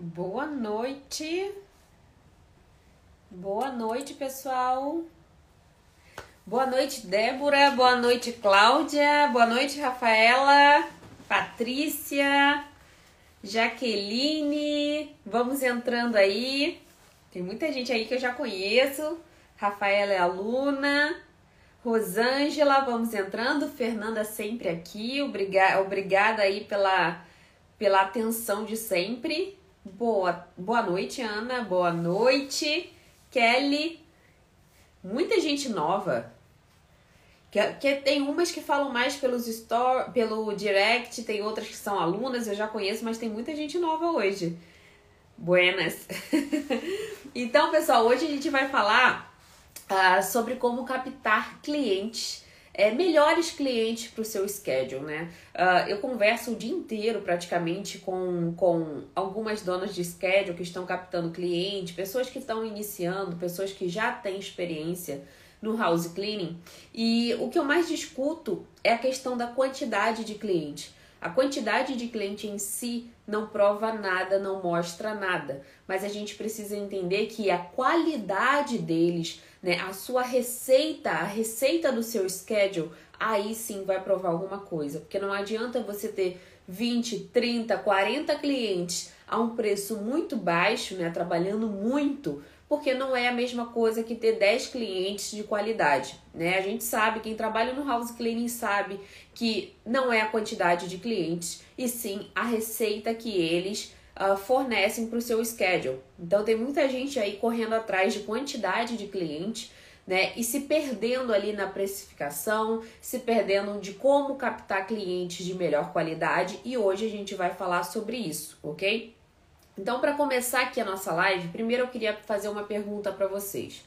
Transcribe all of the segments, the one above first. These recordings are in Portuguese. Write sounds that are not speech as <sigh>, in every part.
Boa noite. Boa noite, pessoal. Boa noite, Débora. Boa noite, Cláudia. Boa noite, Rafaela, Patrícia, Jaqueline. Vamos entrando aí. Tem muita gente aí que eu já conheço. Rafaela é aluna. Rosângela, vamos entrando. Fernanda sempre aqui. Obrigada, aí pela, pela atenção de sempre. Boa, boa noite, Ana. Boa noite, Kelly. Muita gente nova. Que, que tem umas que falam mais pelos store, pelo direct, tem outras que são alunas, eu já conheço, mas tem muita gente nova hoje. Buenas. <laughs> então, pessoal, hoje a gente vai falar uh, sobre como captar clientes é, melhores clientes para o seu schedule, né? Uh, eu converso o dia inteiro praticamente com, com algumas donas de schedule que estão captando cliente, pessoas que estão iniciando, pessoas que já têm experiência no house cleaning. E o que eu mais discuto é a questão da quantidade de cliente. A quantidade de cliente em si não prova nada, não mostra nada, mas a gente precisa entender que a qualidade deles, né, a sua receita, a receita do seu schedule, aí sim vai provar alguma coisa, porque não adianta você ter 20, 30, 40 clientes a um preço muito baixo, né, trabalhando muito, porque não é a mesma coisa que ter 10 clientes de qualidade, né? A gente sabe, quem trabalha no house cleaning sabe que não é a quantidade de clientes, e sim a receita que eles uh, fornecem para o seu schedule. Então tem muita gente aí correndo atrás de quantidade de clientes, né? E se perdendo ali na precificação, se perdendo de como captar clientes de melhor qualidade, e hoje a gente vai falar sobre isso, ok? Então, para começar aqui a nossa live, primeiro eu queria fazer uma pergunta para vocês.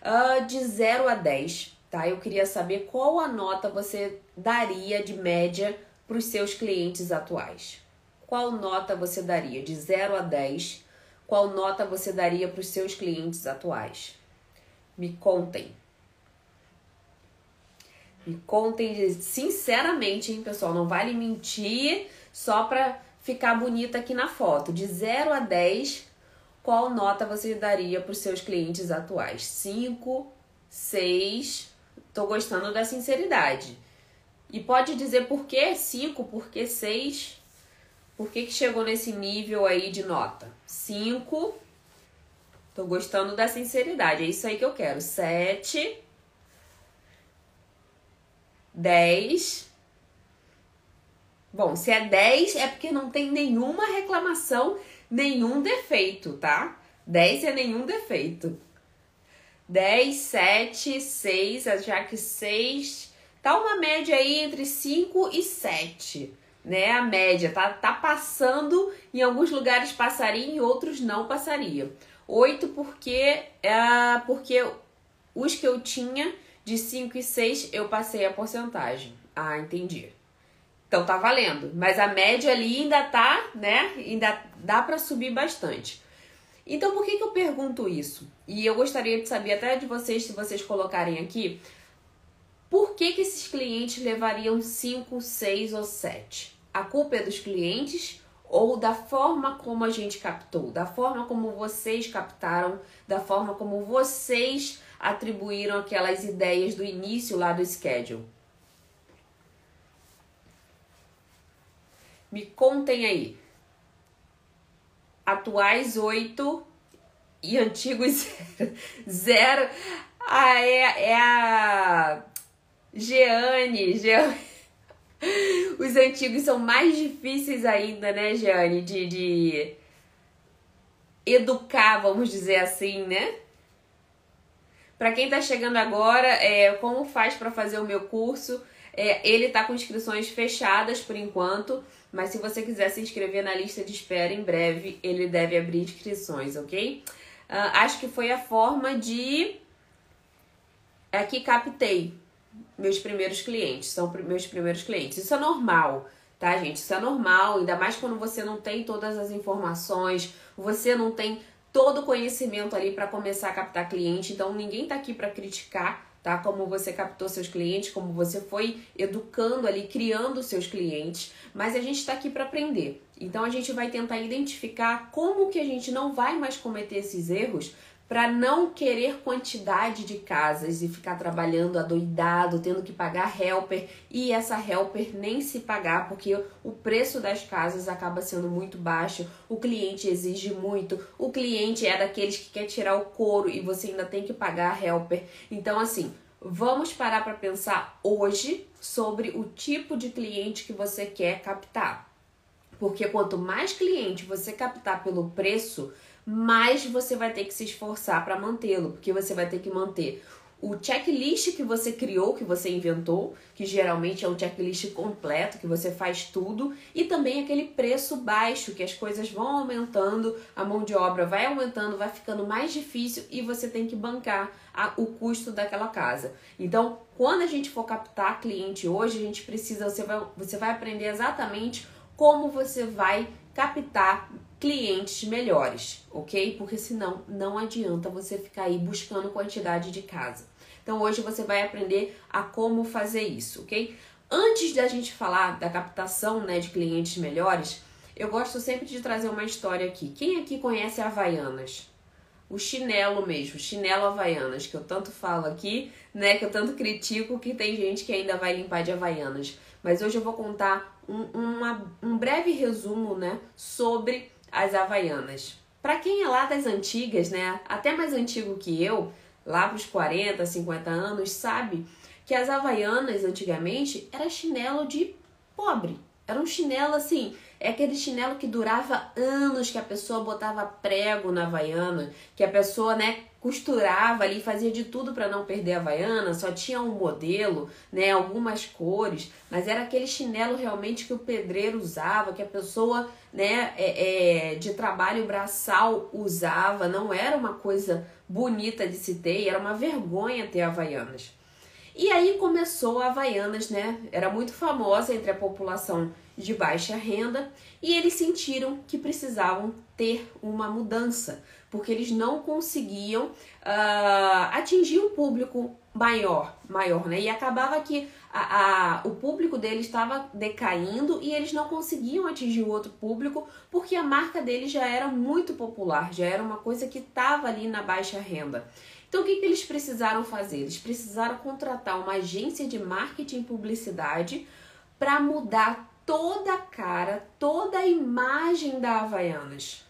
Uh, de 0 a 10, tá? Eu queria saber qual a nota você daria de média para os seus clientes atuais. Qual nota você daria de 0 a 10? Qual nota você daria para os seus clientes atuais? Me contem. Me contem sinceramente, hein, pessoal? Não vale mentir só para ficar bonita aqui na foto. De 0 a 10, qual nota você daria para os seus clientes atuais? 5, 6. Tô gostando da sinceridade. E pode dizer por que 5, por que 6? Por que, que chegou nesse nível aí de nota? 5. Tô gostando da sinceridade. É isso aí que eu quero. 7. 10. Bom, se é 10 é porque não tem nenhuma reclamação, nenhum defeito, tá? 10 é nenhum defeito. 10, 7, 6, já que 6 tá uma média aí entre 5 e 7, né? A média tá, tá passando, em alguns lugares passaria, em outros não passaria. 8 porque, é, porque os que eu tinha de 5 e 6 eu passei a porcentagem. Ah, entendi. Então tá valendo, mas a média ali ainda tá, né? Ainda dá para subir bastante. Então por que, que eu pergunto isso? E eu gostaria de saber até de vocês, se vocês colocarem aqui, por que, que esses clientes levariam 5, 6 ou 7? A culpa é dos clientes ou da forma como a gente captou, da forma como vocês captaram, da forma como vocês atribuíram aquelas ideias do início lá do schedule? Me contem aí. Atuais 8 e antigos <laughs> 0. Ah, é, é a Jeane. Jeane. <laughs> Os antigos são mais difíceis ainda, né, Jeane? De, de educar, vamos dizer assim, né? Para quem tá chegando agora, é, como faz para fazer o meu curso? É, ele tá com inscrições fechadas por enquanto. Mas se você quiser se inscrever na lista de espera em breve, ele deve abrir inscrições, ok? Uh, acho que foi a forma de. É que captei meus primeiros clientes, são meus primeiros clientes. Isso é normal, tá, gente? Isso é normal, ainda mais quando você não tem todas as informações, você não tem todo o conhecimento ali para começar a captar cliente. Então ninguém tá aqui para criticar, tá? Como você captou seus clientes, como você foi educando ali, criando seus clientes, mas a gente está aqui para aprender. Então a gente vai tentar identificar como que a gente não vai mais cometer esses erros para não querer quantidade de casas e ficar trabalhando adoidado, tendo que pagar helper e essa helper nem se pagar porque o preço das casas acaba sendo muito baixo, o cliente exige muito, o cliente é daqueles que quer tirar o couro e você ainda tem que pagar a helper. Então assim, vamos parar para pensar hoje sobre o tipo de cliente que você quer captar. Porque quanto mais cliente você captar pelo preço, mais você vai ter que se esforçar para mantê-lo, porque você vai ter que manter o checklist que você criou, que você inventou, que geralmente é um checklist completo, que você faz tudo, e também aquele preço baixo, que as coisas vão aumentando, a mão de obra vai aumentando, vai ficando mais difícil e você tem que bancar a, o custo daquela casa. Então, quando a gente for captar cliente hoje, a gente precisa, você vai, você vai aprender exatamente como você vai captar clientes melhores, ok? Porque senão não adianta você ficar aí buscando quantidade de casa. Então hoje você vai aprender a como fazer isso, ok? Antes da gente falar da captação né, de clientes melhores, eu gosto sempre de trazer uma história aqui. Quem aqui conhece Havaianas? O chinelo mesmo, chinelo Havaianas, que eu tanto falo aqui, né? Que eu tanto critico que tem gente que ainda vai limpar de Havaianas. Mas hoje eu vou contar um, uma, um breve resumo, né? Sobre as havaianas. Para quem é lá das antigas, né, até mais antigo que eu, lá para os 40, 50 anos, sabe que as havaianas antigamente era chinelo de pobre. Era um chinelo assim, é aquele chinelo que durava anos, que a pessoa botava prego na havaiana, que a pessoa, né, costurava ali, fazia de tudo para não perder a havaiana, só tinha um modelo, né, algumas cores, mas era aquele chinelo realmente que o pedreiro usava, que a pessoa, né, é, é, de trabalho braçal usava, não era uma coisa bonita de se ter, era uma vergonha ter havaianas. E aí começou a Havaianas, né? Era muito famosa entre a população de baixa renda e eles sentiram que precisavam ter uma mudança, porque eles não conseguiam uh, atingir um público maior, maior, né? E acabava que a, a, o público deles estava decaindo e eles não conseguiam atingir o outro público porque a marca deles já era muito popular, já era uma coisa que estava ali na baixa renda. Então, o que, que eles precisaram fazer? Eles precisaram contratar uma agência de marketing e publicidade para mudar toda a cara, toda a imagem da Havaianas.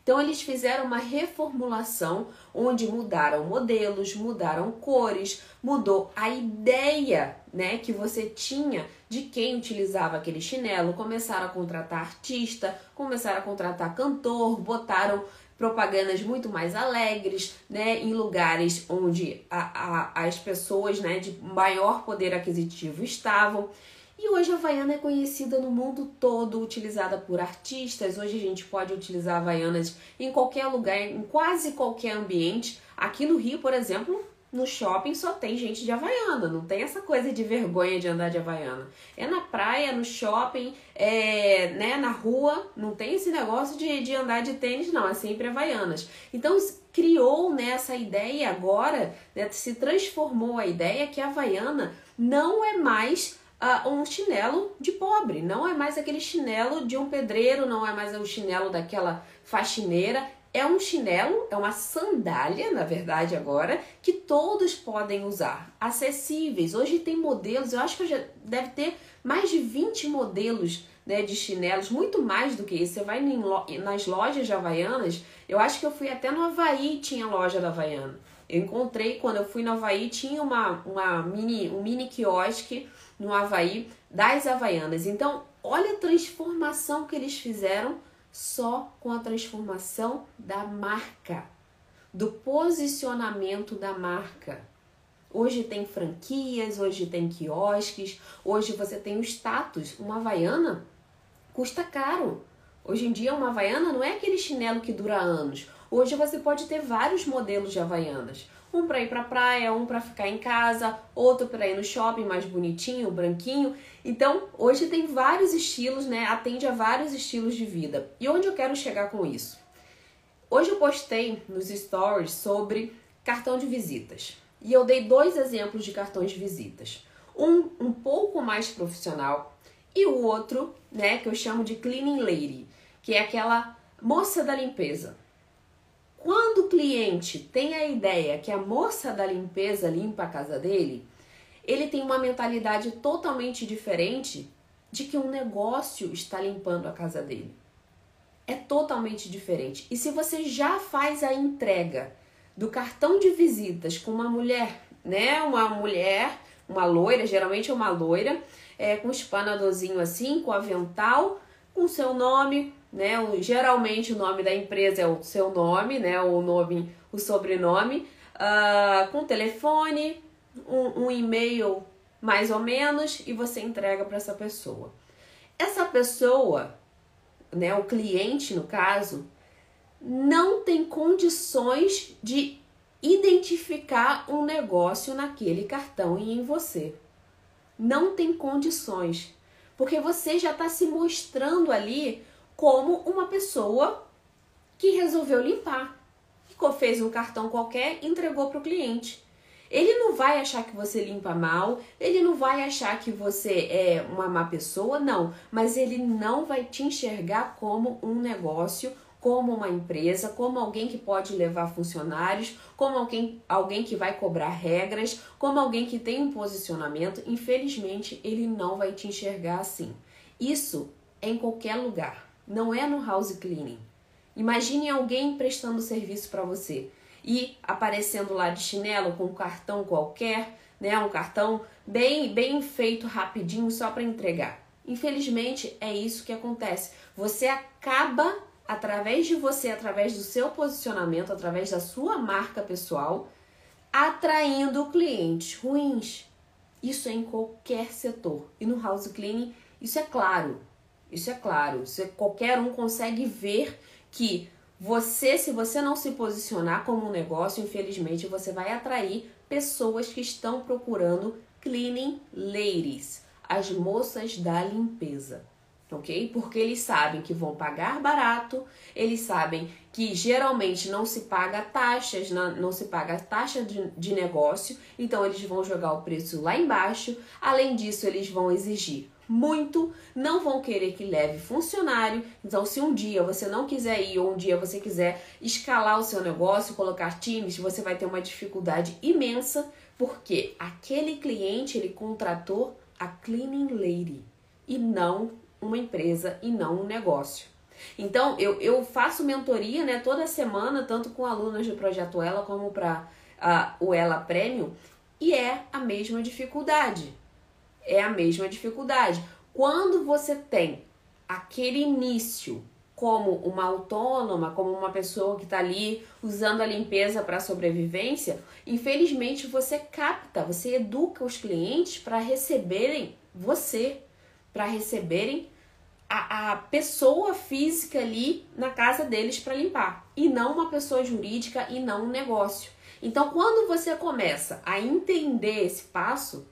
Então eles fizeram uma reformulação onde mudaram modelos, mudaram cores, mudou a ideia, né, que você tinha de quem utilizava aquele chinelo, começaram a contratar artista, começaram a contratar cantor, botaram propagandas muito mais alegres, né, em lugares onde a, a, as pessoas, né, de maior poder aquisitivo estavam. E hoje a Havaiana é conhecida no mundo todo, utilizada por artistas. Hoje a gente pode utilizar Havaianas em qualquer lugar, em quase qualquer ambiente. Aqui no Rio, por exemplo, no shopping só tem gente de Havaiana, não tem essa coisa de vergonha de andar de Havaiana. É na praia, no shopping, é, né, na rua, não tem esse negócio de, de andar de tênis, não, é sempre Havaianas. Então criou né, essa ideia agora, né, se transformou a ideia que a Havaiana não é mais uh, um chinelo de pobre. Não é mais aquele chinelo de um pedreiro, não é mais o chinelo daquela faxineira. É um chinelo, é uma sandália, na verdade, agora, que todos podem usar. Acessíveis. Hoje tem modelos, eu acho que já deve ter mais de 20 modelos né, de chinelos, muito mais do que isso. Você vai nas lojas de Havaianas, eu acho que eu fui até no Havaí tinha loja da Havaiana. Eu encontrei, quando eu fui no Havaí, tinha uma, uma mini, um mini quiosque no Havaí das Havaianas. Então, olha a transformação que eles fizeram só com a transformação da marca, do posicionamento da marca. Hoje tem franquias, hoje tem quiosques, hoje você tem o status. Uma Havaiana custa caro. Hoje em dia, uma Havaiana não é aquele chinelo que dura anos. Hoje você pode ter vários modelos de Havaianas um para ir para praia, um para ficar em casa, outro para ir no shopping mais bonitinho, branquinho. Então, hoje tem vários estilos, né? Atende a vários estilos de vida. E onde eu quero chegar com isso? Hoje eu postei nos stories sobre cartão de visitas. E eu dei dois exemplos de cartões de visitas. Um um pouco mais profissional e o outro, né, que eu chamo de cleaning lady, que é aquela moça da limpeza. Quando o cliente tem a ideia que a moça da limpeza limpa a casa dele, ele tem uma mentalidade totalmente diferente de que um negócio está limpando a casa dele. É totalmente diferente. E se você já faz a entrega do cartão de visitas com uma mulher, né? Uma mulher, uma loira, geralmente é uma loira, é, com espanadorzinho assim, com avental, com seu nome, né? O, geralmente o nome da empresa é o seu nome, né? O nome, o sobrenome, uh, com telefone, um, um e-mail mais ou menos, e você entrega para essa pessoa. Essa pessoa, né? O cliente no caso, não tem condições de identificar um negócio naquele cartão e em você. Não tem condições, porque você já está se mostrando ali como uma pessoa que resolveu limpar. Fez um cartão qualquer, entregou para o cliente. Ele não vai achar que você limpa mal, ele não vai achar que você é uma má pessoa, não, mas ele não vai te enxergar como um negócio, como uma empresa, como alguém que pode levar funcionários, como alguém, alguém que vai cobrar regras, como alguém que tem um posicionamento. Infelizmente, ele não vai te enxergar assim. Isso é em qualquer lugar, não é no house cleaning. Imagine alguém prestando serviço para você e aparecendo lá de chinelo com um cartão qualquer, né, um cartão bem bem feito rapidinho só para entregar. Infelizmente é isso que acontece. Você acaba através de você, através do seu posicionamento, através da sua marca pessoal, atraindo clientes ruins. Isso é em qualquer setor. E no house cleaning, isso é claro. Isso é claro. É, qualquer um consegue ver que você, se você não se posicionar como um negócio, infelizmente você vai atrair pessoas que estão procurando cleaning ladies, as moças da limpeza ok? Porque eles sabem que vão pagar barato, eles sabem que geralmente não se paga taxas, não se paga taxa de, de negócio, então eles vão jogar o preço lá embaixo. Além disso, eles vão exigir muito, não vão querer que leve funcionário. Então, se um dia você não quiser ir ou um dia você quiser escalar o seu negócio, colocar times, você vai ter uma dificuldade imensa, porque aquele cliente ele contratou a cleaning lady e não uma empresa e não um negócio. Então, eu, eu faço mentoria né, toda semana, tanto com alunas do Projeto Ela como para uh, o Ela Prêmio, e é a mesma dificuldade. É a mesma dificuldade. Quando você tem aquele início como uma autônoma, como uma pessoa que está ali usando a limpeza para sobrevivência, infelizmente você capta, você educa os clientes para receberem você, para receberem a, a pessoa física ali na casa deles para limpar, e não uma pessoa jurídica e não um negócio. Então, quando você começa a entender esse passo,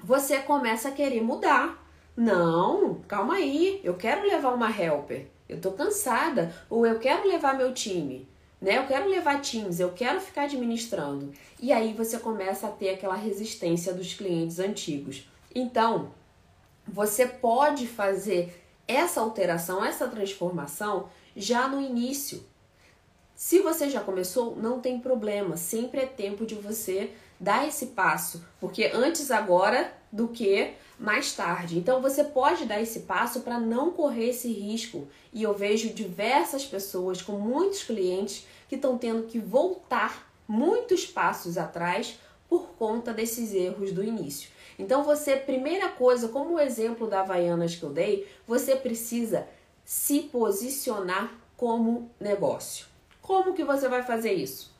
você começa a querer mudar. Não, calma aí, eu quero levar uma helper, eu tô cansada, ou eu quero levar meu time, né? Eu quero levar times, eu quero ficar administrando. E aí você começa a ter aquela resistência dos clientes antigos. Então, você pode fazer essa alteração, essa transformação já no início. Se você já começou, não tem problema, sempre é tempo de você dar esse passo, porque antes agora do que mais tarde. Então você pode dar esse passo para não correr esse risco. E eu vejo diversas pessoas com muitos clientes que estão tendo que voltar muitos passos atrás por conta desses erros do início. Então você, primeira coisa, como o exemplo da Havaianas que eu dei, você precisa se posicionar como negócio. Como que você vai fazer isso?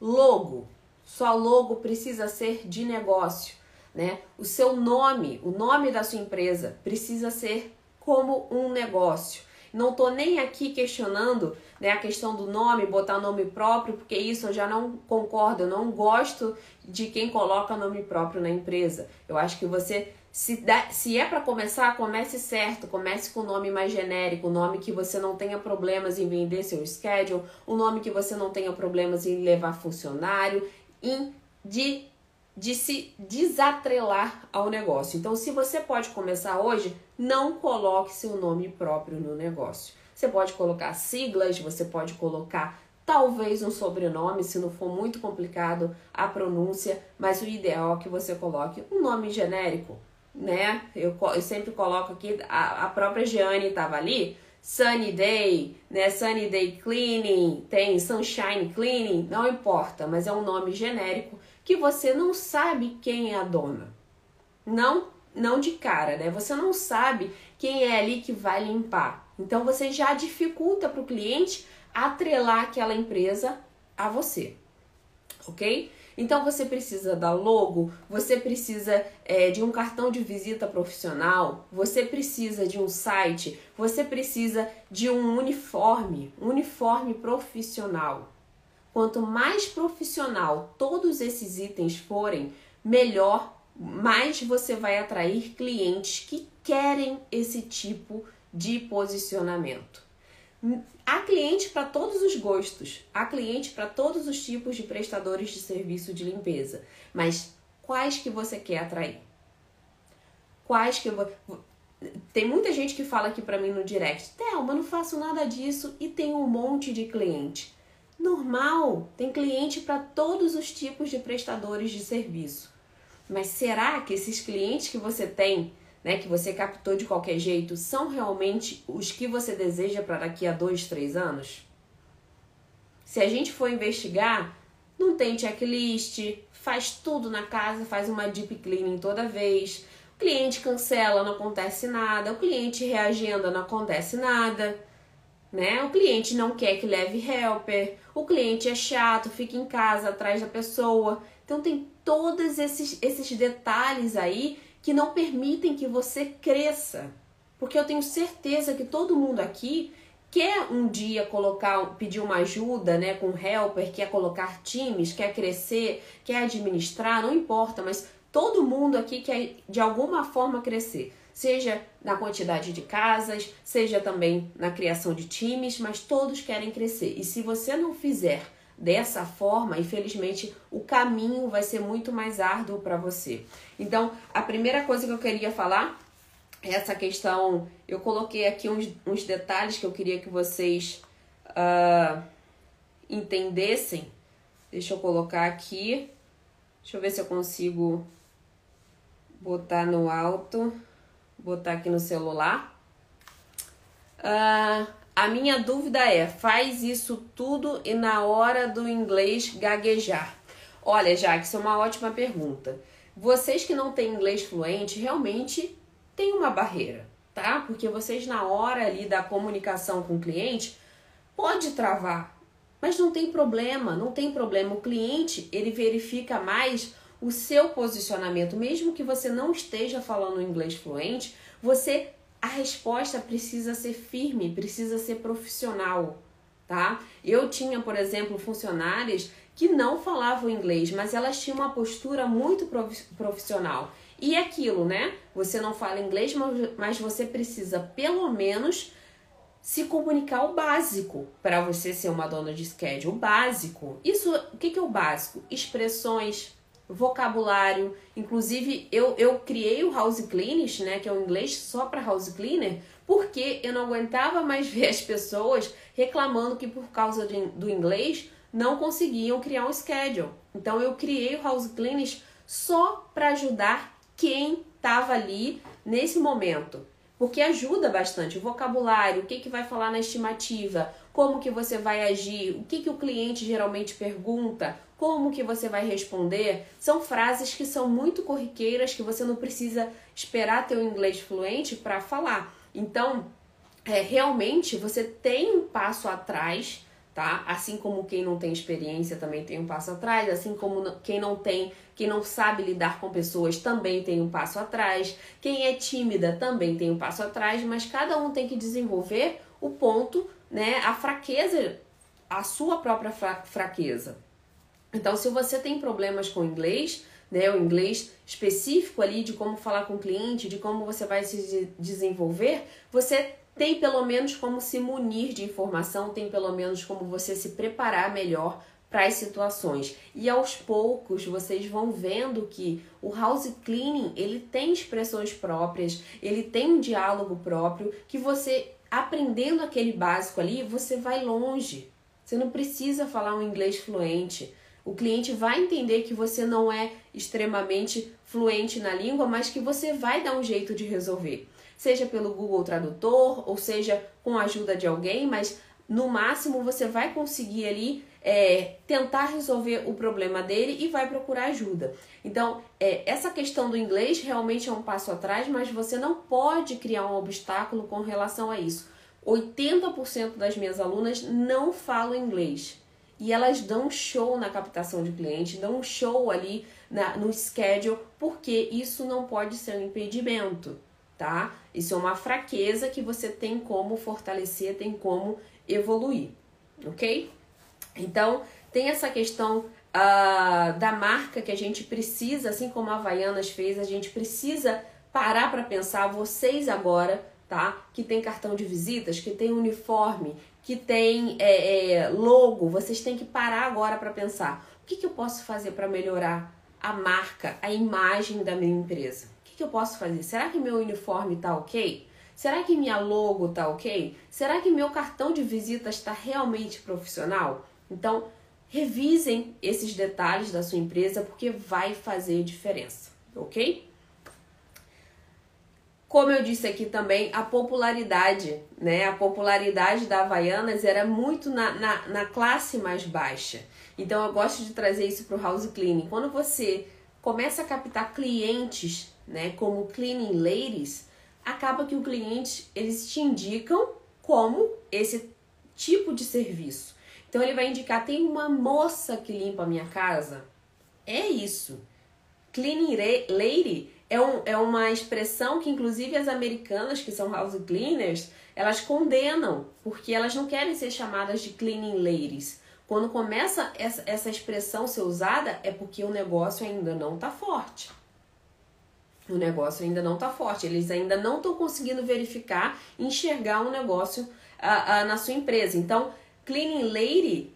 Logo. Sua logo precisa ser de negócio, né? O seu nome, o nome da sua empresa precisa ser como um negócio. Não tô nem aqui questionando né, a questão do nome, botar nome próprio, porque isso eu já não concordo, eu não gosto de quem coloca nome próprio na empresa. Eu acho que você, se, dá, se é para começar, comece certo, comece com o nome mais genérico, o nome que você não tenha problemas em vender seu schedule, o nome que você não tenha problemas em levar funcionário, em de, de se desatrelar ao negócio. Então, se você pode começar hoje, não coloque seu nome próprio no negócio. Você pode colocar siglas, você pode colocar talvez um sobrenome, se não for muito complicado a pronúncia, mas o ideal é que você coloque um nome genérico, né? Eu, eu sempre coloco aqui, a, a própria Jeane estava ali, Sunny Day, né? Sunny Day Cleaning, tem Sunshine Cleaning, não importa, mas é um nome genérico que você não sabe quem é a dona. Não, não de cara, né? Você não sabe quem é ali que vai limpar. Então você já dificulta para o cliente atrelar aquela empresa a você, ok? Então você precisa da logo, você precisa é, de um cartão de visita profissional, você precisa de um site, você precisa de um uniforme, um uniforme profissional. Quanto mais profissional todos esses itens forem, melhor, mais você vai atrair clientes que querem esse tipo de posicionamento. Há cliente para todos os gostos, há cliente para todos os tipos de prestadores de serviço de limpeza, mas quais que você quer atrair? Quais que tem muita gente que fala aqui para mim no direct, Thelma, não faço nada disso e tem um monte de cliente. Normal, tem cliente para todos os tipos de prestadores de serviço. Mas será que esses clientes que você tem né, que você captou de qualquer jeito, são realmente os que você deseja para daqui a dois, três anos? Se a gente for investigar, não tem checklist, faz tudo na casa, faz uma deep cleaning toda vez. O cliente cancela, não acontece nada. O cliente reagenda, não acontece nada. Né? O cliente não quer que leve helper. O cliente é chato, fica em casa atrás da pessoa. Então tem todos esses, esses detalhes aí que não permitem que você cresça. Porque eu tenho certeza que todo mundo aqui quer um dia colocar, pedir uma ajuda, né, com helper, quer colocar times, quer crescer, quer administrar, não importa, mas todo mundo aqui quer de alguma forma crescer, seja na quantidade de casas, seja também na criação de times, mas todos querem crescer. E se você não fizer dessa forma, infelizmente o caminho vai ser muito mais árduo para você. Então, a primeira coisa que eu queria falar é essa questão. Eu coloquei aqui uns, uns detalhes que eu queria que vocês uh, entendessem. Deixa eu colocar aqui. Deixa eu ver se eu consigo botar no alto, botar aqui no celular. Uh, a minha dúvida é: faz isso tudo e na hora do inglês gaguejar? Olha, Jaque, isso é uma ótima pergunta. Vocês que não têm inglês fluente realmente têm uma barreira, tá? Porque vocês na hora ali da comunicação com o cliente pode travar, mas não tem problema, não tem problema. O cliente ele verifica mais o seu posicionamento, mesmo que você não esteja falando inglês fluente, você a resposta precisa ser firme, precisa ser profissional, tá? Eu tinha, por exemplo, funcionárias que não falavam inglês, mas elas tinham uma postura muito profissional. E é aquilo, né? Você não fala inglês, mas você precisa pelo menos se comunicar o básico para você ser uma dona de schedule, o básico. Isso, o que, que é o básico? Expressões, vocabulário. Inclusive, eu, eu criei o House Cleaners, né, que é o inglês só para house cleaner, porque eu não aguentava mais <laughs> ver as pessoas reclamando que por causa de, do inglês não conseguiam criar um schedule. Então, eu criei o House Cleaners só para ajudar quem estava ali nesse momento. Porque ajuda bastante o vocabulário, o que, que vai falar na estimativa, como que você vai agir, o que, que o cliente geralmente pergunta, como que você vai responder, são frases que são muito corriqueiras que você não precisa esperar ter o inglês fluente para falar. Então, é, realmente você tem um passo atrás, tá? Assim como quem não tem experiência também tem um passo atrás, assim como quem não tem, quem não sabe lidar com pessoas também tem um passo atrás, quem é tímida também tem um passo atrás, mas cada um tem que desenvolver o ponto, né? A fraqueza, a sua própria fraqueza. Então, se você tem problemas com inglês, né, o inglês específico ali de como falar com o cliente, de como você vai se desenvolver, você tem pelo menos como se munir de informação, tem pelo menos como você se preparar melhor para as situações. E aos poucos vocês vão vendo que o house cleaning, ele tem expressões próprias, ele tem um diálogo próprio que você aprendendo aquele básico ali, você vai longe. Você não precisa falar um inglês fluente. O cliente vai entender que você não é extremamente fluente na língua, mas que você vai dar um jeito de resolver. Seja pelo Google Tradutor, ou seja com a ajuda de alguém, mas no máximo você vai conseguir ali é, tentar resolver o problema dele e vai procurar ajuda. Então, é, essa questão do inglês realmente é um passo atrás, mas você não pode criar um obstáculo com relação a isso. 80% das minhas alunas não falam inglês e elas dão show na captação de cliente, dão show ali na, no schedule, porque isso não pode ser um impedimento, tá? Isso é uma fraqueza que você tem como fortalecer, tem como evoluir, ok? Então, tem essa questão uh, da marca que a gente precisa, assim como a Havaianas fez, a gente precisa parar para pensar, vocês agora, tá? Que tem cartão de visitas, que tem uniforme, que tem é, é, logo, vocês têm que parar agora para pensar o que, que eu posso fazer para melhorar a marca, a imagem da minha empresa. O que, que eu posso fazer? Será que meu uniforme tá ok? Será que minha logo tá ok? Será que meu cartão de visitas está realmente profissional? Então, revisem esses detalhes da sua empresa porque vai fazer diferença, ok? Como eu disse aqui também, a popularidade, né? A popularidade da Havaianas era muito na, na, na classe mais baixa. Então eu gosto de trazer isso para o house cleaning. Quando você começa a captar clientes, né, como cleaning ladies, acaba que o cliente eles te indicam como esse tipo de serviço. Então ele vai indicar: tem uma moça que limpa a minha casa. É isso. Cleaning lady é, um, é uma expressão que, inclusive, as americanas, que são house cleaners, elas condenam, porque elas não querem ser chamadas de cleaning ladies. Quando começa essa, essa expressão ser usada, é porque o negócio ainda não está forte. O negócio ainda não está forte. Eles ainda não estão conseguindo verificar, enxergar um negócio uh, uh, na sua empresa. Então, cleaning lady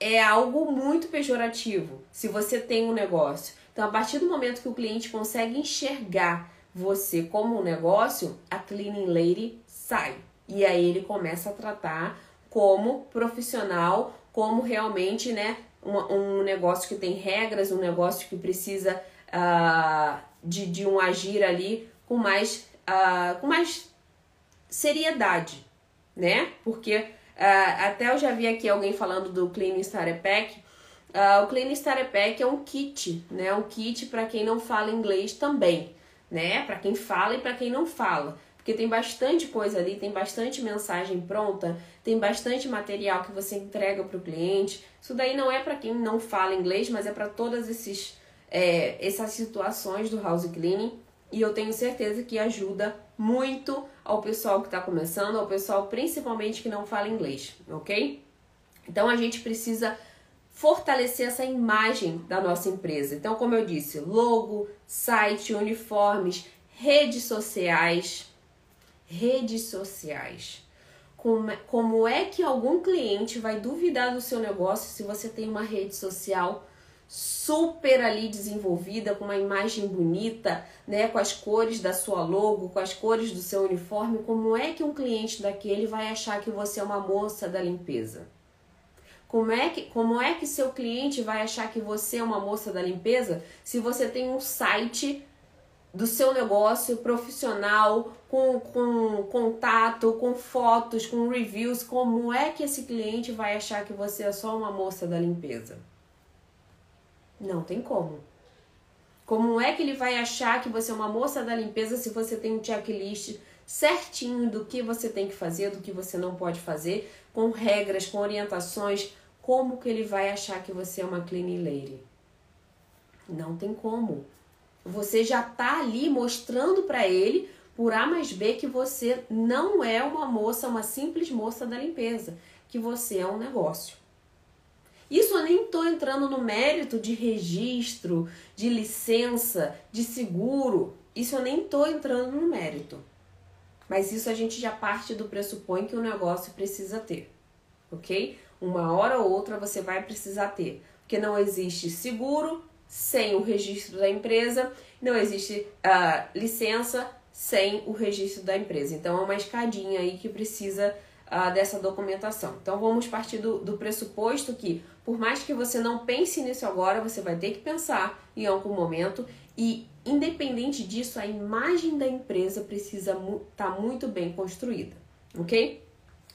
é algo muito pejorativo se você tem um negócio. Então, a partir do momento que o cliente consegue enxergar você como um negócio, a cleaning lady sai. E aí ele começa a tratar como profissional, como realmente, né, um, um negócio que tem regras, um negócio que precisa uh, de, de um agir ali com mais, uh, com mais seriedade, né? Porque uh, até eu já vi aqui alguém falando do Clean Starter Pack, Uh, o Clean Starter Pack é um kit, né? Um kit para quem não fala inglês também, né? Para quem fala e para quem não fala. Porque tem bastante coisa ali, tem bastante mensagem pronta, tem bastante material que você entrega para o cliente. Isso daí não é para quem não fala inglês, mas é para todas esses, é, essas situações do house cleaning. E eu tenho certeza que ajuda muito ao pessoal que está começando, ao pessoal principalmente que não fala inglês, ok? Então a gente precisa fortalecer essa imagem da nossa empresa. Então, como eu disse, logo, site, uniformes, redes sociais. Redes sociais. Como, é, como é que algum cliente vai duvidar do seu negócio se você tem uma rede social super ali desenvolvida, com uma imagem bonita, né, com as cores da sua logo, com as cores do seu uniforme? Como é que um cliente daquele vai achar que você é uma moça da limpeza? Como é, que, como é que seu cliente vai achar que você é uma moça da limpeza se você tem um site do seu negócio profissional, com, com contato, com fotos, com reviews? Como é que esse cliente vai achar que você é só uma moça da limpeza? Não tem como. Como é que ele vai achar que você é uma moça da limpeza se você tem um checklist certinho do que você tem que fazer, do que você não pode fazer, com regras, com orientações, como que ele vai achar que você é uma cleaning lady? Não tem como. Você já tá ali mostrando para ele por A mais B que você não é uma moça, uma simples moça da limpeza, que você é um negócio. Isso eu nem estou entrando no mérito de registro, de licença, de seguro. Isso eu nem estou entrando no mérito. Mas isso a gente já parte do pressupõe que o negócio precisa ter, ok? Uma hora ou outra você vai precisar ter, porque não existe seguro sem o registro da empresa, não existe uh, licença sem o registro da empresa. Então é uma escadinha aí que precisa uh, dessa documentação. Então vamos partir do, do pressuposto que, por mais que você não pense nisso agora, você vai ter que pensar em algum momento e independente disso, a imagem da empresa precisa estar mu tá muito bem construída, ok?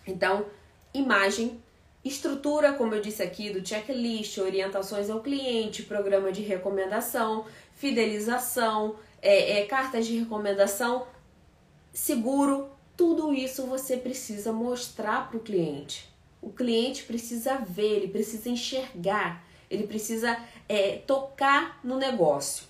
Então, imagem, estrutura, como eu disse aqui, do checklist, orientações ao cliente, programa de recomendação, fidelização, é, é, cartas de recomendação, seguro, tudo isso você precisa mostrar para o cliente. O cliente precisa ver, ele precisa enxergar, ele precisa é, tocar no negócio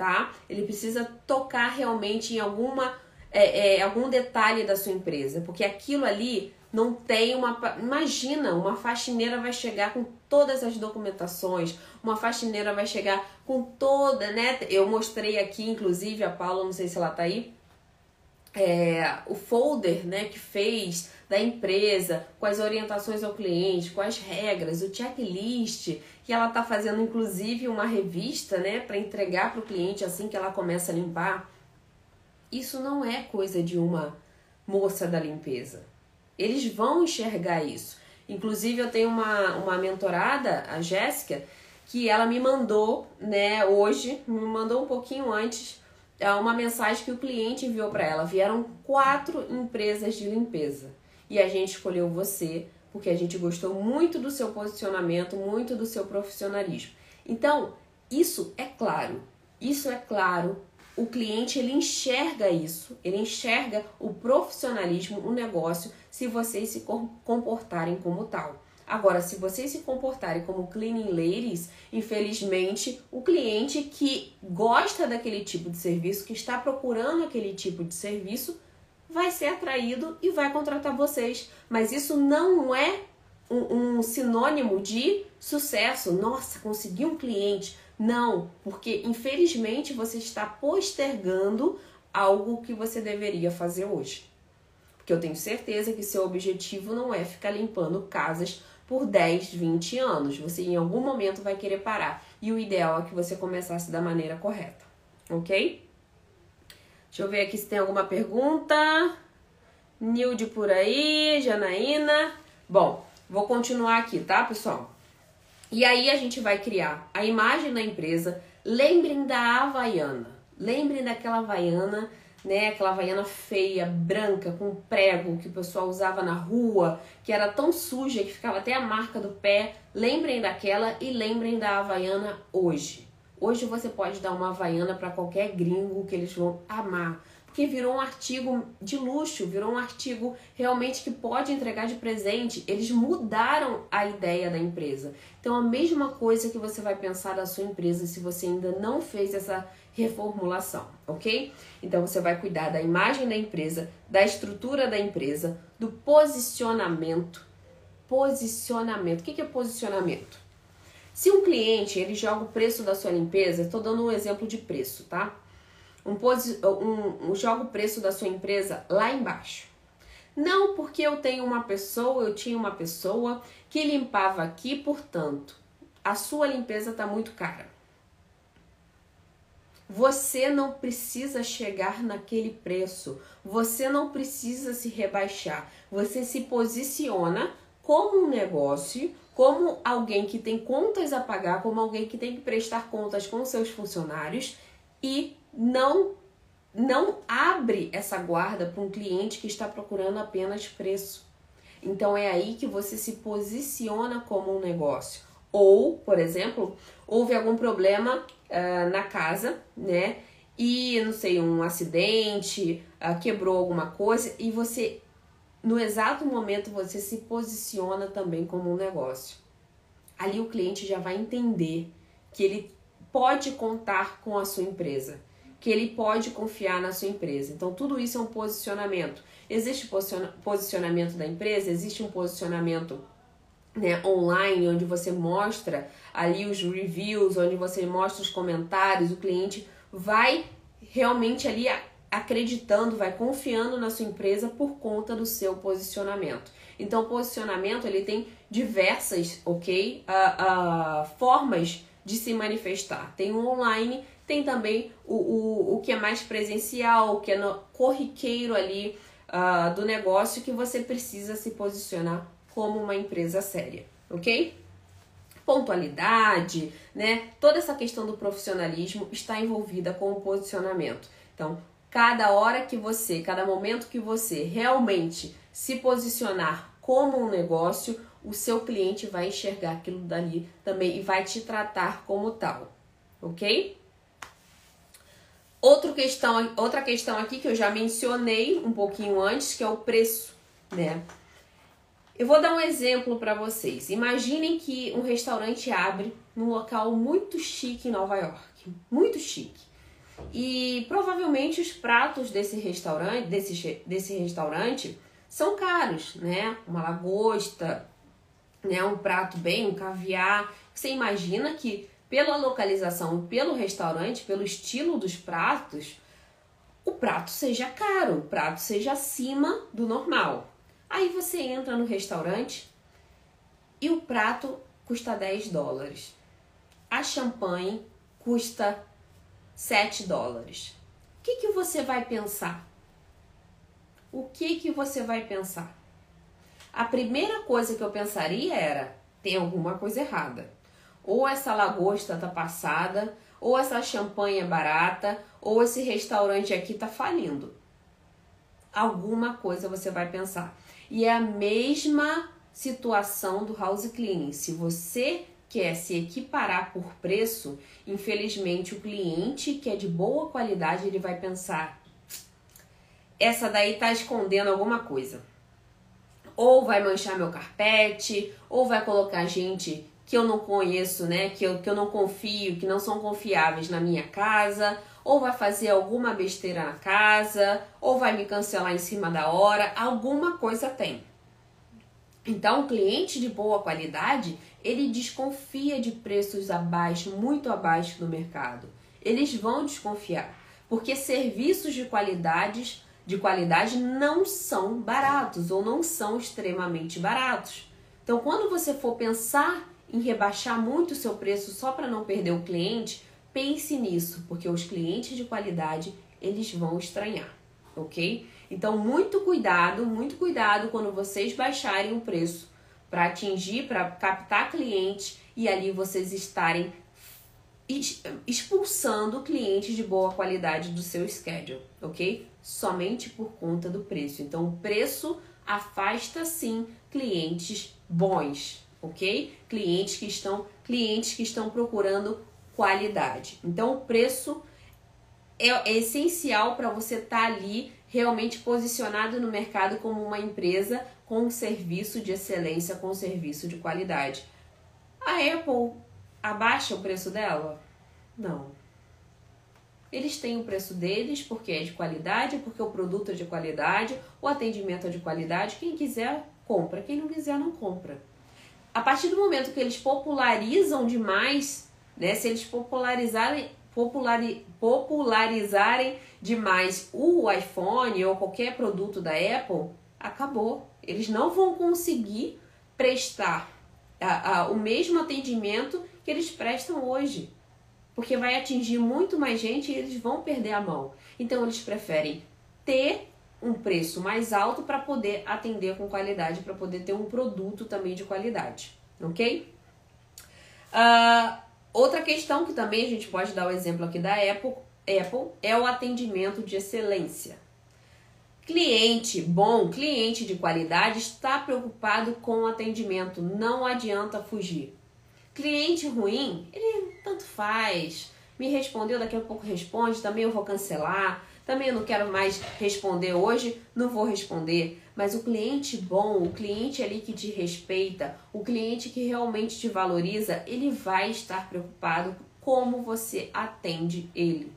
tá? Ele precisa tocar realmente em alguma é, é, algum detalhe da sua empresa, porque aquilo ali não tem uma. Imagina, uma faxineira vai chegar com todas as documentações, uma faxineira vai chegar com toda, né? Eu mostrei aqui, inclusive, a Paula, não sei se ela tá aí, é, o folder né, que fez da empresa, com as orientações ao cliente, com as regras, o checklist, que ela está fazendo inclusive uma revista né, para entregar para o cliente assim que ela começa a limpar. Isso não é coisa de uma moça da limpeza. Eles vão enxergar isso. Inclusive, eu tenho uma, uma mentorada, a Jéssica, que ela me mandou, né, hoje, me mandou um pouquinho antes, é uma mensagem que o cliente enviou para ela. Vieram quatro empresas de limpeza e a gente escolheu você porque a gente gostou muito do seu posicionamento, muito do seu profissionalismo. Então, isso é claro. Isso é claro. O cliente ele enxerga isso, ele enxerga o profissionalismo, o negócio, se vocês se comportarem como tal. Agora, se vocês se comportarem como cleaning ladies, infelizmente, o cliente que gosta daquele tipo de serviço, que está procurando aquele tipo de serviço, vai ser atraído e vai contratar vocês. Mas isso não é um, um sinônimo de sucesso. Nossa, consegui um cliente. Não, porque infelizmente você está postergando algo que você deveria fazer hoje. Porque eu tenho certeza que seu objetivo não é ficar limpando casas por 10, 20 anos. Você em algum momento vai querer parar. E o ideal é que você começasse da maneira correta. Ok? Deixa eu ver aqui se tem alguma pergunta. Nilde por aí, Janaína. Bom, vou continuar aqui, tá, pessoal? E aí a gente vai criar a imagem da empresa. Lembrem da Havaiana. Lembrem daquela Havaiana né? Aquela havaiana feia, branca, com prego que o pessoal usava na rua, que era tão suja que ficava até a marca do pé. Lembrem daquela e lembrem da havaiana hoje. Hoje você pode dar uma havaiana para qualquer gringo que eles vão amar porque virou um artigo de luxo, virou um artigo realmente que pode entregar de presente. Eles mudaram a ideia da empresa. Então, a mesma coisa que você vai pensar da sua empresa se você ainda não fez essa reformulação, ok? Então, você vai cuidar da imagem da empresa, da estrutura da empresa, do posicionamento. Posicionamento. O que é posicionamento? Se um cliente ele joga o preço da sua limpeza, estou dando um exemplo de preço, tá? um, um, um joga o preço da sua empresa lá embaixo. Não porque eu tenho uma pessoa, eu tinha uma pessoa que limpava aqui, portanto, a sua limpeza está muito cara. Você não precisa chegar naquele preço. Você não precisa se rebaixar. Você se posiciona como um negócio, como alguém que tem contas a pagar, como alguém que tem que prestar contas com seus funcionários e não não abre essa guarda para um cliente que está procurando apenas preço. Então é aí que você se posiciona como um negócio. Ou, por exemplo, houve algum problema uh, na casa, né? E não sei, um acidente, uh, quebrou alguma coisa e você, no exato momento, você se posiciona também como um negócio. Ali o cliente já vai entender que ele pode contar com a sua empresa que ele pode confiar na sua empresa. Então, tudo isso é um posicionamento. Existe posicionamento da empresa, existe um posicionamento né, online, onde você mostra ali os reviews, onde você mostra os comentários, o cliente vai realmente ali acreditando, vai confiando na sua empresa por conta do seu posicionamento. Então, posicionamento ele tem diversas, ok? Uh, uh, formas de se manifestar. Tem o online, tem também o, o, o que é mais presencial, o que é no, corriqueiro ali uh, do negócio que você precisa se posicionar como uma empresa séria, ok? Pontualidade, né? Toda essa questão do profissionalismo está envolvida com o posicionamento. Então, cada hora que você, cada momento que você realmente se posicionar como um negócio, o seu cliente vai enxergar aquilo dali também e vai te tratar como tal, ok? Outra questão, outra questão aqui que eu já mencionei um pouquinho antes, que é o preço, né? Eu vou dar um exemplo para vocês. Imaginem que um restaurante abre num local muito chique em Nova York, muito chique. E provavelmente os pratos desse restaurante, desse, desse restaurante são caros, né? Uma lagosta, né? Um prato bem, um caviar. Você imagina que pela localização, pelo restaurante, pelo estilo dos pratos, o prato seja caro, o prato seja acima do normal. Aí você entra no restaurante e o prato custa 10 dólares. A champanhe custa 7 dólares. O que, que você vai pensar? O que, que você vai pensar? A primeira coisa que eu pensaria era: tem alguma coisa errada ou essa lagosta tá passada, ou essa champanhe é barata, ou esse restaurante aqui tá falindo. Alguma coisa você vai pensar. E é a mesma situação do house cleaning. Se você quer se equiparar por preço, infelizmente o cliente que é de boa qualidade, ele vai pensar: essa daí tá escondendo alguma coisa. Ou vai manchar meu carpete, ou vai colocar gente que eu não conheço, né, que eu, que eu não confio, que não são confiáveis na minha casa, ou vai fazer alguma besteira na casa, ou vai me cancelar em cima da hora, alguma coisa tem. Então, o cliente de boa qualidade, ele desconfia de preços abaixo, muito abaixo do mercado. Eles vão desconfiar, porque serviços de qualidades, de qualidade não são baratos ou não são extremamente baratos. Então, quando você for pensar em rebaixar muito o seu preço só para não perder o cliente, pense nisso, porque os clientes de qualidade eles vão estranhar, ok? Então, muito cuidado, muito cuidado quando vocês baixarem o preço para atingir, para captar clientes e ali vocês estarem expulsando clientes de boa qualidade do seu schedule, ok? Somente por conta do preço. Então, o preço afasta sim clientes bons, ok? Clientes que estão clientes que estão procurando qualidade. Então o preço é, é essencial para você estar tá ali realmente posicionado no mercado como uma empresa com um serviço de excelência, com um serviço de qualidade. A Apple abaixa o preço dela? Não. Eles têm o preço deles porque é de qualidade, porque o produto é de qualidade, o atendimento é de qualidade. Quem quiser, compra. Quem não quiser, não compra a partir do momento que eles popularizam demais, né, se eles popularizarem, populari, popularizarem demais o iPhone ou qualquer produto da Apple, acabou. Eles não vão conseguir prestar a, a, o mesmo atendimento que eles prestam hoje. Porque vai atingir muito mais gente e eles vão perder a mão. Então eles preferem ter um preço mais alto para poder atender com qualidade, para poder ter um produto também de qualidade, ok? Uh, outra questão que também a gente pode dar o exemplo aqui da Apple, Apple é o atendimento de excelência. Cliente bom, cliente de qualidade está preocupado com o atendimento, não adianta fugir. Cliente ruim, ele tanto faz, me respondeu, daqui a pouco responde, também eu vou cancelar também eu não quero mais responder hoje, não vou responder. Mas o cliente bom, o cliente ali que te respeita, o cliente que realmente te valoriza, ele vai estar preocupado como você atende ele.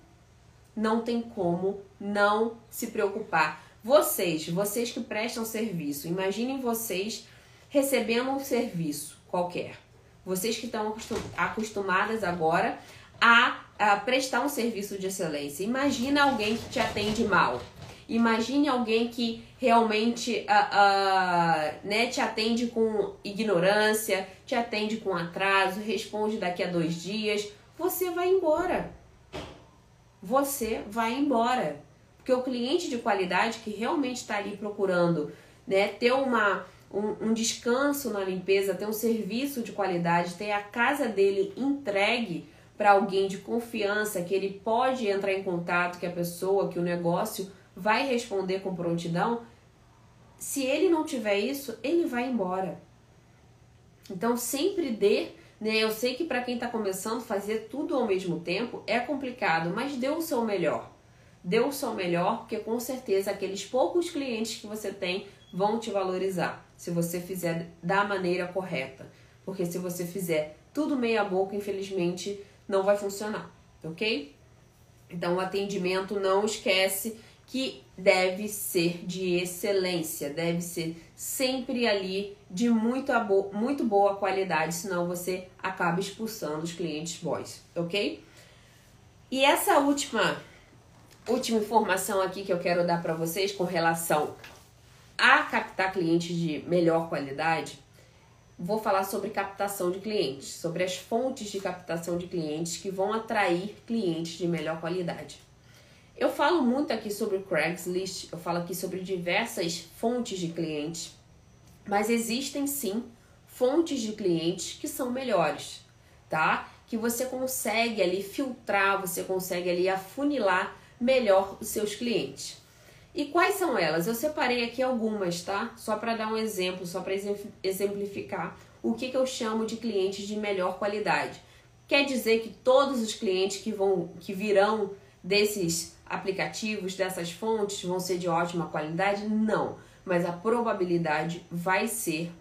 Não tem como não se preocupar. Vocês, vocês que prestam serviço, imaginem vocês recebendo um serviço qualquer. Vocês que estão acostumadas agora a, a prestar um serviço de excelência. Imagina alguém que te atende mal. Imagine alguém que realmente uh, uh, né, te atende com ignorância, te atende com atraso, responde daqui a dois dias. Você vai embora. Você vai embora. Porque o cliente de qualidade que realmente está ali procurando né, ter uma, um, um descanso na limpeza, ter um serviço de qualidade, ter a casa dele entregue para alguém de confiança, que ele pode entrar em contato, que a pessoa, que o negócio vai responder com prontidão, se ele não tiver isso, ele vai embora. Então sempre dê, né? Eu sei que para quem está começando fazer tudo ao mesmo tempo é complicado, mas dê o seu melhor. Dê o seu melhor, porque com certeza aqueles poucos clientes que você tem vão te valorizar, se você fizer da maneira correta. Porque se você fizer tudo meia boca, infelizmente, não vai funcionar, ok? Então, o atendimento não esquece que deve ser de excelência, deve ser sempre ali de muito, muito boa qualidade, senão você acaba expulsando os clientes boys, ok? E essa última última informação aqui que eu quero dar para vocês com relação a captar clientes de melhor qualidade vou falar sobre captação de clientes, sobre as fontes de captação de clientes que vão atrair clientes de melhor qualidade. Eu falo muito aqui sobre o Craigslist, eu falo aqui sobre diversas fontes de clientes, mas existem sim fontes de clientes que são melhores, tá? Que você consegue ali filtrar, você consegue ali afunilar melhor os seus clientes. E quais são elas? Eu separei aqui algumas, tá? Só para dar um exemplo, só para exemplificar o que, que eu chamo de clientes de melhor qualidade. Quer dizer que todos os clientes que vão que virão desses aplicativos, dessas fontes, vão ser de ótima qualidade? Não, mas a probabilidade vai ser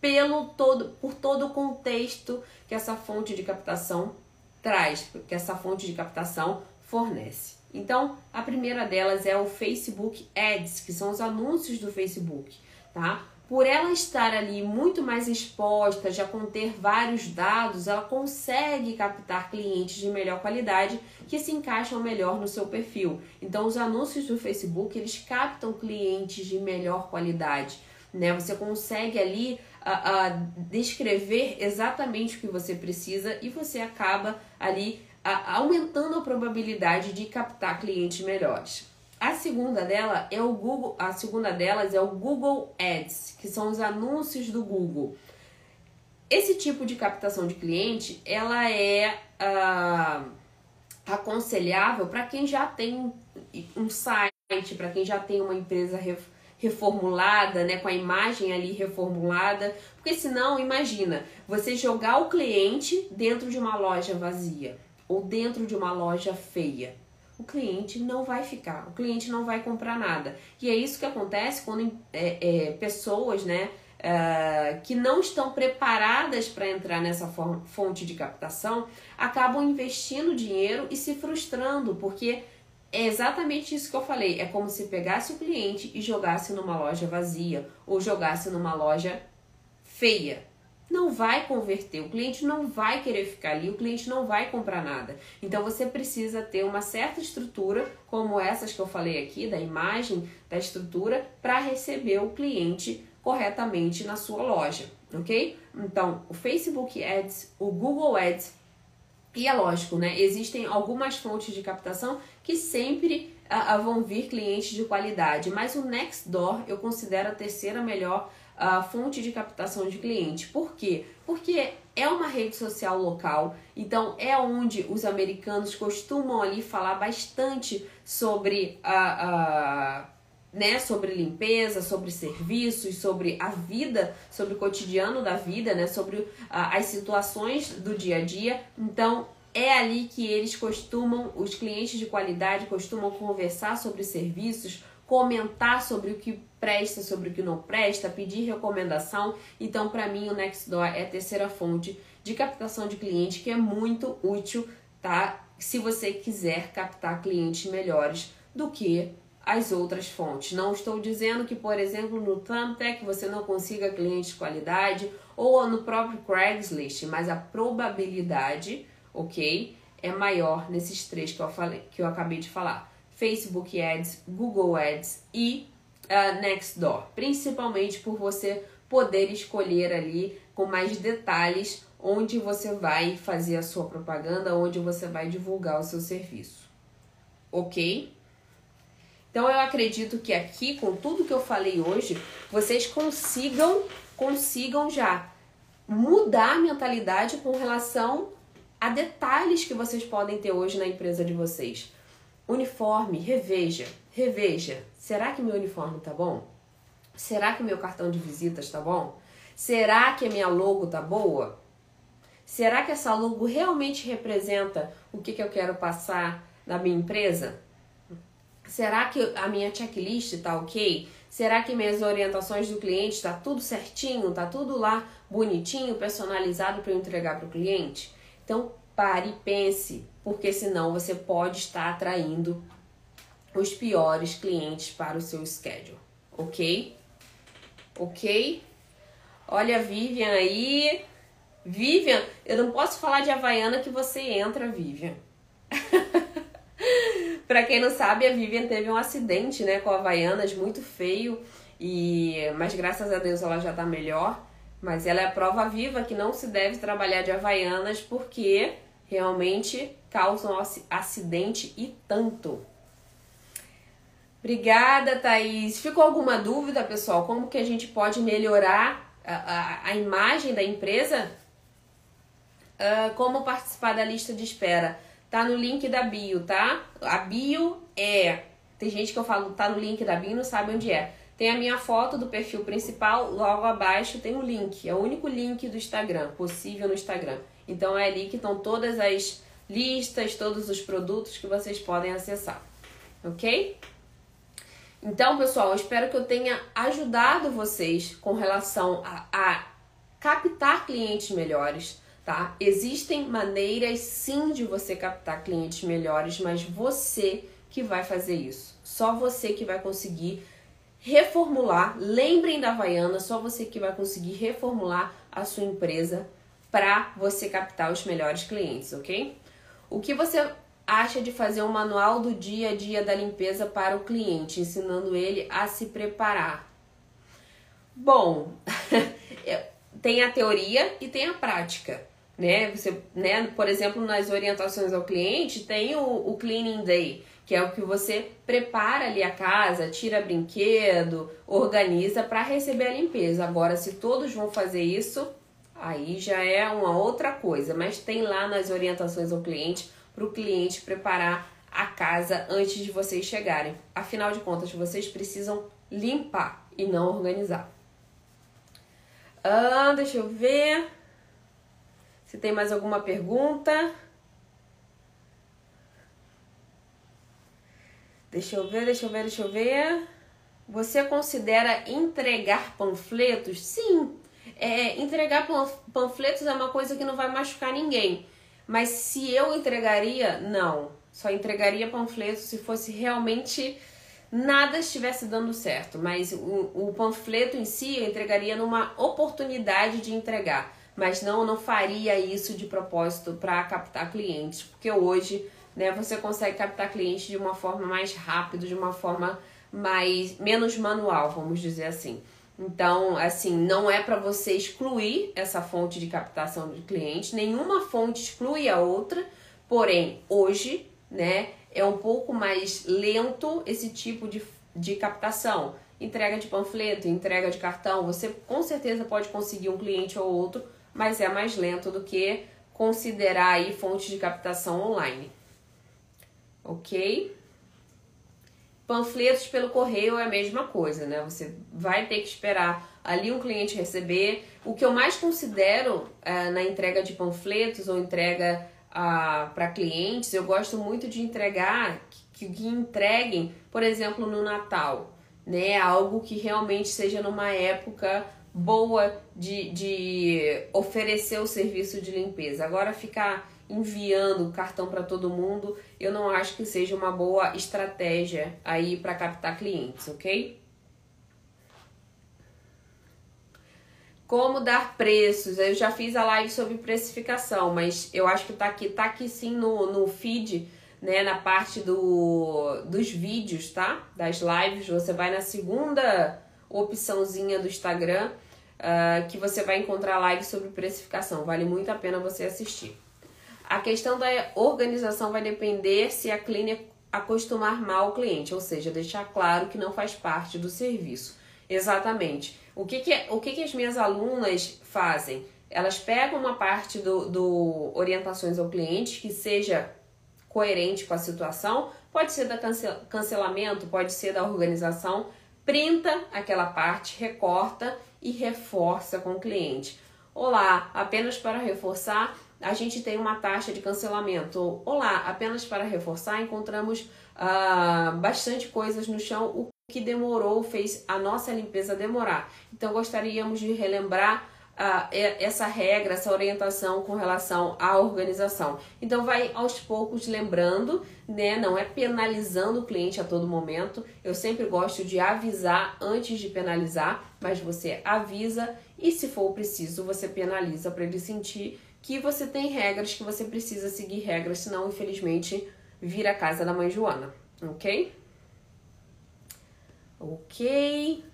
pelo todo por todo o contexto que essa fonte de captação traz, que essa fonte de captação fornece. Então, a primeira delas é o Facebook Ads, que são os anúncios do Facebook, tá? Por ela estar ali muito mais exposta, já conter vários dados, ela consegue captar clientes de melhor qualidade que se encaixam melhor no seu perfil. Então, os anúncios do Facebook, eles captam clientes de melhor qualidade, né? Você consegue ali a, descrever exatamente o que você precisa e você acaba ali aumentando a probabilidade de captar clientes melhores. A segunda dela é o Google, a segunda delas é o Google Ads, que são os anúncios do Google. Esse tipo de captação de cliente, ela é uh, aconselhável para quem já tem um site, para quem já tem uma empresa reformulada, né, com a imagem ali reformulada, porque senão, imagina, você jogar o cliente dentro de uma loja vazia ou dentro de uma loja feia. O cliente não vai ficar, o cliente não vai comprar nada. E é isso que acontece quando é, é, pessoas, né, uh, que não estão preparadas para entrar nessa fonte de captação acabam investindo dinheiro e se frustrando, porque é exatamente isso que eu falei. É como se pegasse o cliente e jogasse numa loja vazia ou jogasse numa loja feia não vai converter, o cliente não vai querer ficar ali, o cliente não vai comprar nada. Então você precisa ter uma certa estrutura, como essas que eu falei aqui, da imagem, da estrutura, para receber o cliente corretamente na sua loja, ok? Então, o Facebook Ads, o Google Ads, e é lógico, né? Existem algumas fontes de captação que sempre uh, vão vir clientes de qualidade, mas o Nextdoor eu considero a terceira melhor a fonte de captação de cliente. Por quê? Porque é uma rede social local, então é onde os americanos costumam ali falar bastante sobre a, a né, sobre limpeza, sobre serviços, sobre a vida, sobre o cotidiano da vida, né, sobre as situações do dia a dia. Então, é ali que eles costumam, os clientes de qualidade costumam conversar sobre serviços, comentar sobre o que presta, sobre o que não presta, pedir recomendação. Então, para mim, o Nextdoor é a terceira fonte de captação de cliente que é muito útil, tá? Se você quiser captar clientes melhores do que as outras fontes. Não estou dizendo que, por exemplo, no Thumbtack você não consiga clientes de qualidade ou no próprio Craigslist, mas a probabilidade, ok, é maior nesses três que eu falei, que eu acabei de falar. Facebook Ads, Google Ads e uh, Nextdoor, principalmente por você poder escolher ali com mais detalhes onde você vai fazer a sua propaganda, onde você vai divulgar o seu serviço. Ok? Então eu acredito que aqui, com tudo que eu falei hoje, vocês consigam, consigam já mudar a mentalidade com relação a detalhes que vocês podem ter hoje na empresa de vocês. Uniforme, reveja, reveja. Será que meu uniforme tá bom? Será que meu cartão de visitas tá bom? Será que a minha logo tá boa? Será que essa logo realmente representa o que, que eu quero passar na minha empresa? Será que a minha checklist está ok? Será que minhas orientações do cliente está tudo certinho, está tudo lá bonitinho, personalizado para eu entregar para o cliente? Então pare e pense, porque senão você pode estar atraindo os piores clientes para o seu schedule, ok? Ok? Olha a Vivian aí. Vivian, eu não posso falar de Havaiana que você entra, Vivian. <laughs> Para quem não sabe, a Vivian teve um acidente, né, com a Havaianas muito feio e mas graças a Deus ela já tá melhor. Mas ela é a prova viva que não se deve trabalhar de Havaianas porque realmente causam acidente e tanto. Obrigada, Thaís. Ficou alguma dúvida, pessoal? Como que a gente pode melhorar a, a, a imagem da empresa? Uh, como participar da lista de espera? Tá no link da bio, tá? A bio é. Tem gente que eu falo, tá no link da bio, não sabe onde é. Tem a minha foto do perfil principal, logo abaixo tem um link. É o único link do Instagram, possível no Instagram. Então é ali que estão todas as listas, todos os produtos que vocês podem acessar. Ok? Então, pessoal, eu espero que eu tenha ajudado vocês com relação a, a captar clientes melhores, tá? Existem maneiras sim de você captar clientes melhores, mas você que vai fazer isso. Só você que vai conseguir reformular. Lembrem da Havaiana, só você que vai conseguir reformular a sua empresa para você captar os melhores clientes, ok? O que você acha de fazer um manual do dia a dia da limpeza para o cliente, ensinando ele a se preparar? Bom, <laughs> tem a teoria e tem a prática né? Você, né? Por exemplo, nas orientações ao cliente tem o, o cleaning day, que é o que você prepara ali a casa, tira brinquedo, organiza para receber a limpeza. Agora, se todos vão fazer isso, aí já é uma outra coisa, mas tem lá nas orientações ao cliente para o cliente preparar a casa antes de vocês chegarem. Afinal de contas, vocês precisam limpar e não organizar. Ah, deixa eu ver. Se tem mais alguma pergunta. Deixa eu ver, deixa eu ver, deixa eu ver. Você considera entregar panfletos? Sim. É, entregar panfletos é uma coisa que não vai machucar ninguém. Mas se eu entregaria, não. Só entregaria panfletos se fosse realmente nada estivesse dando certo. Mas o, o panfleto em si eu entregaria numa oportunidade de entregar mas não não faria isso de propósito para captar clientes, porque hoje, né, você consegue captar clientes de uma forma mais rápida, de uma forma mais menos manual, vamos dizer assim. Então, assim, não é para você excluir essa fonte de captação de clientes, nenhuma fonte exclui a outra, porém, hoje, né, é um pouco mais lento esse tipo de, de captação. Entrega de panfleto, entrega de cartão, você com certeza pode conseguir um cliente ou outro mas é mais lento do que considerar aí fontes de captação online. Ok? Panfletos pelo correio é a mesma coisa, né? Você vai ter que esperar ali um cliente receber. O que eu mais considero é, na entrega de panfletos ou entrega ah, para clientes, eu gosto muito de entregar, que, que entreguem, por exemplo, no Natal, né? Algo que realmente seja numa época boa de, de oferecer o serviço de limpeza. Agora, ficar enviando cartão para todo mundo, eu não acho que seja uma boa estratégia aí para captar clientes, ok? Como dar preços? Eu já fiz a live sobre precificação, mas eu acho que tá aqui, tá aqui sim no, no feed né, na parte do, dos vídeos, tá? Das lives, você vai na segunda opçãozinha do Instagram uh, que você vai encontrar live sobre precificação. Vale muito a pena você assistir. A questão da organização vai depender se a clínica acostumar mal o cliente, ou seja, deixar claro que não faz parte do serviço. Exatamente. O que, que, o que, que as minhas alunas fazem? Elas pegam uma parte do, do orientações ao cliente que seja coerente com a situação, pode ser da cancelamento, pode ser da organização, printa aquela parte, recorta e reforça com o cliente. Olá, apenas para reforçar, a gente tem uma taxa de cancelamento. Olá, apenas para reforçar, encontramos ah, bastante coisas no chão, o que demorou fez a nossa limpeza demorar. Então gostaríamos de relembrar uh, essa regra, essa orientação com relação à organização. Então vai aos poucos lembrando, né? Não é penalizando o cliente a todo momento. Eu sempre gosto de avisar antes de penalizar, mas você avisa e se for preciso, você penaliza para ele sentir que você tem regras, que você precisa seguir regras, senão infelizmente vira a casa da mãe Joana, ok? Ok.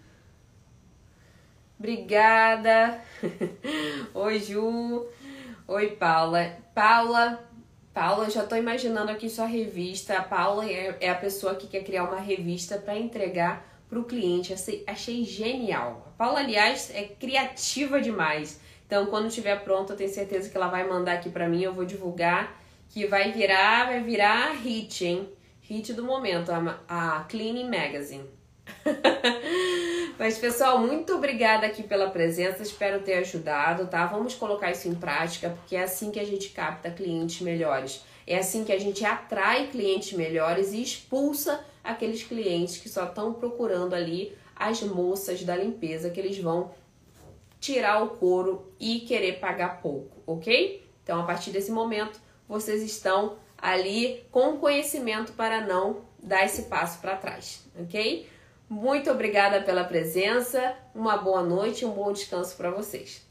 Obrigada. <laughs> Oi, Ju. Oi, Paula. Paula, Paula, já tô imaginando aqui sua revista. A Paula é, é a pessoa que quer criar uma revista para entregar para o cliente. Achei, achei genial. A Paula, aliás, é criativa demais. Então, quando estiver pronta, eu tenho certeza que ela vai mandar aqui para mim. Eu vou divulgar que vai virar, vai virar hit, hein? Hit do momento, a, a Cleaning Magazine. <laughs> Mas, pessoal, muito obrigada aqui pela presença. Espero ter ajudado, tá? Vamos colocar isso em prática, porque é assim que a gente capta clientes melhores. É assim que a gente atrai clientes melhores e expulsa aqueles clientes que só estão procurando ali as moças da limpeza, que eles vão tirar o couro e querer pagar pouco, ok? Então, a partir desse momento, vocês estão ali com conhecimento para não dar esse passo para trás, ok? Muito obrigada pela presença, uma boa noite um bom descanso para vocês.